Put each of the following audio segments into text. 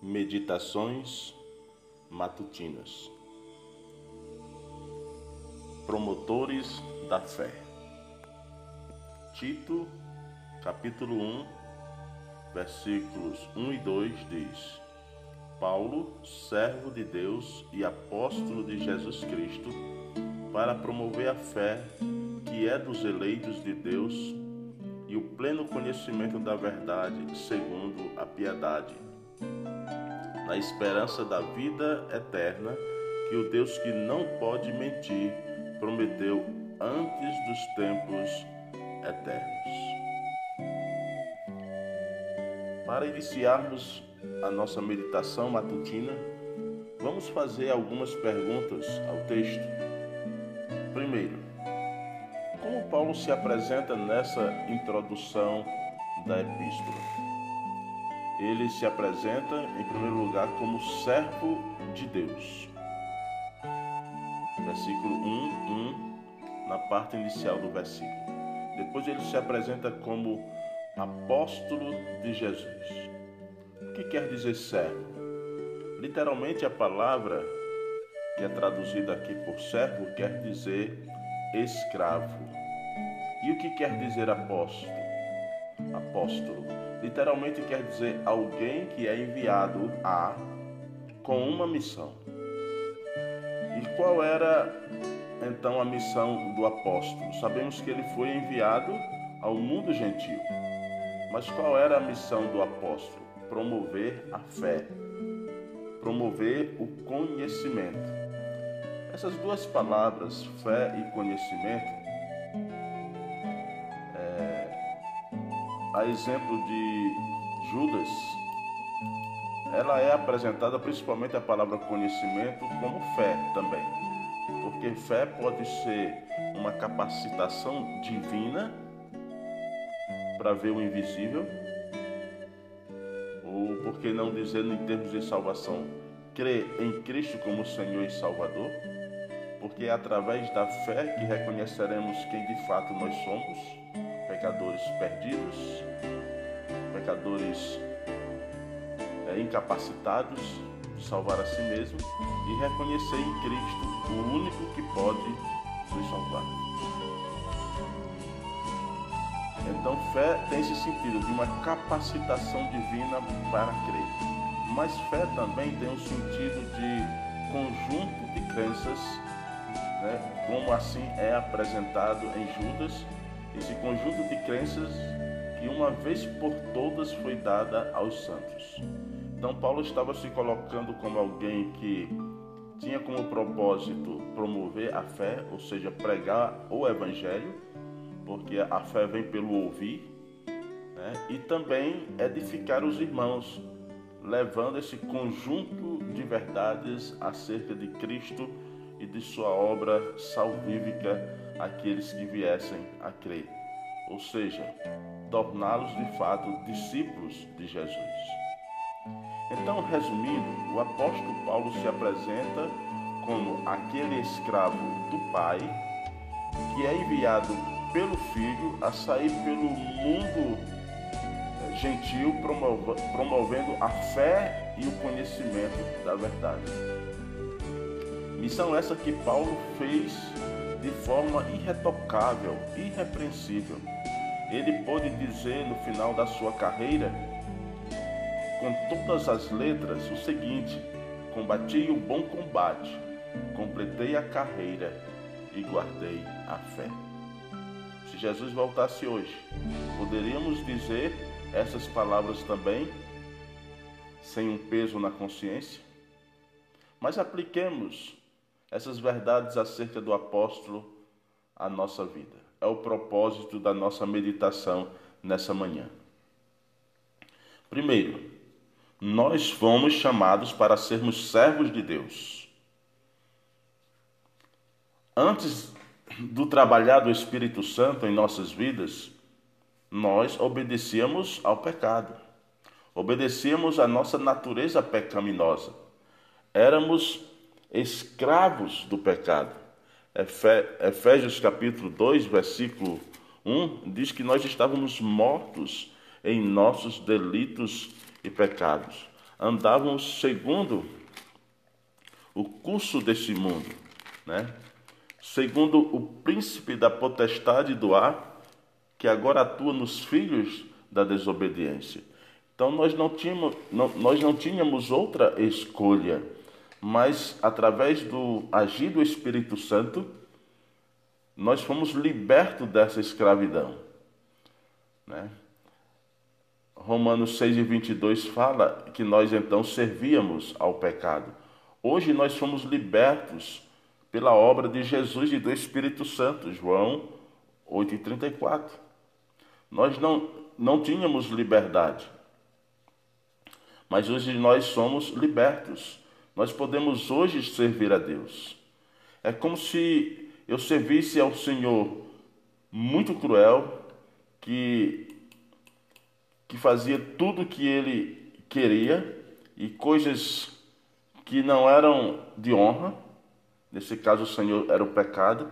Meditações matutinas. Promotores da fé. Tito, capítulo 1, versículos 1 e 2 diz: Paulo, servo de Deus e apóstolo de Jesus Cristo, para promover a fé que é dos eleitos de Deus e o pleno conhecimento da verdade, segundo a piedade, na esperança da vida eterna que o Deus que não pode mentir prometeu antes dos tempos eternos. Para iniciarmos a nossa meditação matutina, vamos fazer algumas perguntas ao texto. Primeiro, como Paulo se apresenta nessa introdução da epístola? Ele se apresenta, em primeiro lugar, como servo de Deus. Versículo 1, 1, na parte inicial do versículo. Depois ele se apresenta como apóstolo de Jesus. O que quer dizer servo? Literalmente a palavra que é traduzida aqui por servo quer dizer escravo. E o que quer dizer apóstolo? Apóstolo literalmente quer dizer alguém que é enviado a com uma missão. E qual era então a missão do apóstolo? Sabemos que ele foi enviado ao mundo gentil. Mas qual era a missão do apóstolo? Promover a fé, promover o conhecimento. Essas duas palavras, fé e conhecimento, a exemplo de Judas, ela é apresentada principalmente a palavra conhecimento como fé também. Porque fé pode ser uma capacitação divina para ver o invisível, ou por que não dizendo em termos de salvação, crer em Cristo como Senhor e Salvador, porque é através da fé que reconheceremos quem de fato nós somos pecadores perdidos, pecadores é, incapacitados de salvar a si mesmo e reconhecer em Cristo o único que pode nos salvar. Então, fé tem esse sentido de uma capacitação divina para crer. Mas fé também tem um sentido de conjunto de crenças, né? como assim é apresentado em Judas esse conjunto de crenças que uma vez por todas foi dada aos santos. Então Paulo estava se colocando como alguém que tinha como propósito promover a fé, ou seja, pregar o evangelho, porque a fé vem pelo ouvir, né? e também edificar os irmãos, levando esse conjunto de verdades acerca de Cristo e de sua obra salvífica àqueles que viessem a crer, ou seja, torná-los de fato discípulos de Jesus. Então, resumindo, o apóstolo Paulo se apresenta como aquele escravo do Pai que é enviado pelo Filho a sair pelo mundo eh, gentil, promovendo a fé e o conhecimento da verdade. Missão essa que Paulo fez de forma irretocável, irrepreensível. Ele pôde dizer no final da sua carreira, com todas as letras, o seguinte: Combati o bom combate, completei a carreira e guardei a fé. Se Jesus voltasse hoje, poderíamos dizer essas palavras também, sem um peso na consciência? Mas apliquemos essas verdades acerca do apóstolo à nossa vida. É o propósito da nossa meditação nessa manhã. Primeiro, nós fomos chamados para sermos servos de Deus. Antes do trabalhar do Espírito Santo em nossas vidas, nós obedecíamos ao pecado, obedecíamos à nossa natureza pecaminosa. Éramos escravos do pecado. Efésios capítulo 2, versículo 1 diz que nós estávamos mortos em nossos delitos e pecados. andavam segundo o curso deste mundo, né? segundo o príncipe da potestade do ar, que agora atua nos filhos da desobediência. Então nós não tínhamos, não, nós não tínhamos outra escolha, mas através do agir do Espírito Santo, nós fomos libertos dessa escravidão. Né? Romanos 6 e 22 fala que nós então servíamos ao pecado. Hoje nós fomos libertos pela obra de Jesus e do Espírito Santo, João 8 e 34. Nós não, não tínhamos liberdade, mas hoje nós somos libertos. Nós podemos hoje servir a Deus. É como se eu servisse ao Senhor muito cruel, que, que fazia tudo o que ele queria e coisas que não eram de honra. Nesse caso, o Senhor era o pecado.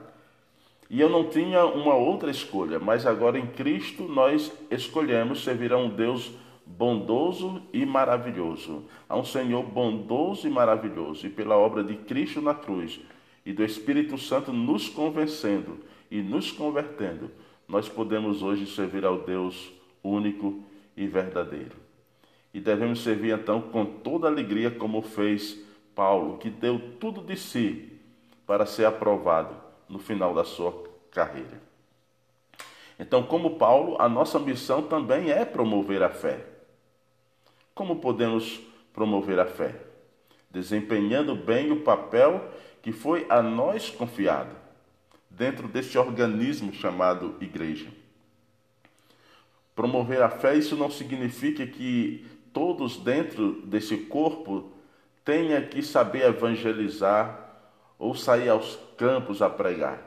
E eu não tinha uma outra escolha, mas agora em Cristo nós escolhemos servir a um Deus bondoso e maravilhoso, a um Senhor bondoso e maravilhoso, e pela obra de Cristo na cruz e do Espírito Santo nos convencendo e nos convertendo, nós podemos hoje servir ao Deus único e verdadeiro. E devemos servir então com toda alegria, como fez Paulo, que deu tudo de si para ser aprovado no final da sua carreira. Então, como Paulo, a nossa missão também é promover a fé. Como podemos promover a fé? Desempenhando bem o papel que foi a nós confiado dentro deste organismo chamado igreja. Promover a fé, isso não significa que todos dentro desse corpo tenha que saber evangelizar ou sair aos campos a pregar.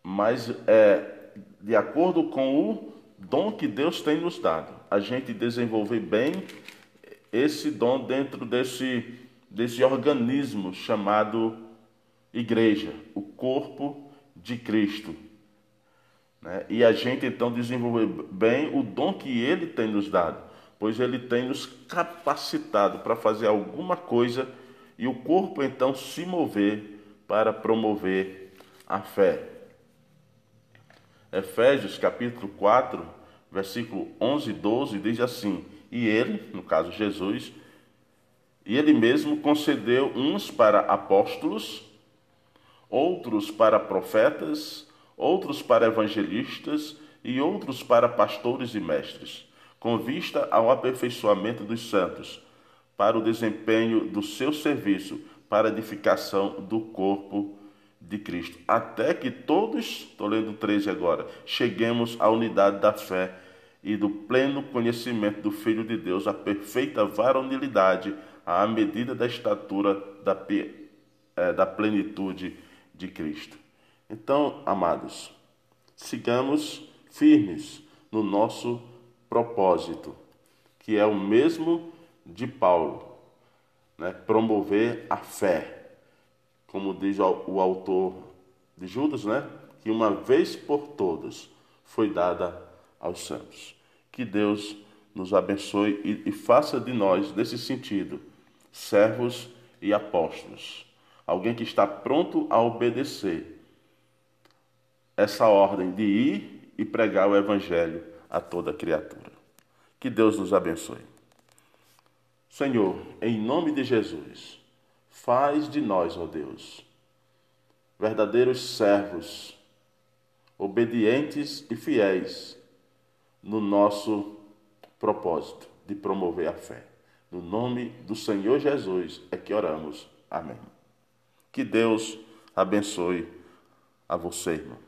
Mas é de acordo com o dom que Deus tem nos dado, a gente desenvolver bem esse dom dentro desse, desse organismo chamado igreja, o corpo de Cristo. Né? E a gente então desenvolver bem o dom que Ele tem nos dado, pois Ele tem nos capacitado para fazer alguma coisa e o corpo então se mover para promover a fé. Efésios capítulo 4, versículo 11 e 12 diz assim: E ele, no caso Jesus, e ele mesmo concedeu uns para apóstolos, outros para profetas, outros para evangelistas e outros para pastores e mestres, com vista ao aperfeiçoamento dos santos para o desempenho do seu serviço para a edificação do corpo de Cristo. Até que todos, estou lendo 13 agora, cheguemos à unidade da fé e do pleno conhecimento do Filho de Deus, a perfeita varonilidade, à medida da estatura da, é, da plenitude de Cristo. Então, amados, sigamos firmes no nosso propósito, que é o mesmo de Paulo, né, promover a fé, como diz o autor de Judas, né, que uma vez por todas foi dada aos santos. Que Deus nos abençoe e, e faça de nós, nesse sentido, servos e apóstolos. Alguém que está pronto a obedecer essa ordem de ir e pregar o Evangelho a toda criatura. Que Deus nos abençoe. Senhor, em nome de Jesus, faz de nós, ó Deus, verdadeiros servos, obedientes e fiéis no nosso propósito de promover a fé. No nome do Senhor Jesus é que oramos. Amém. Que Deus abençoe a você, irmão.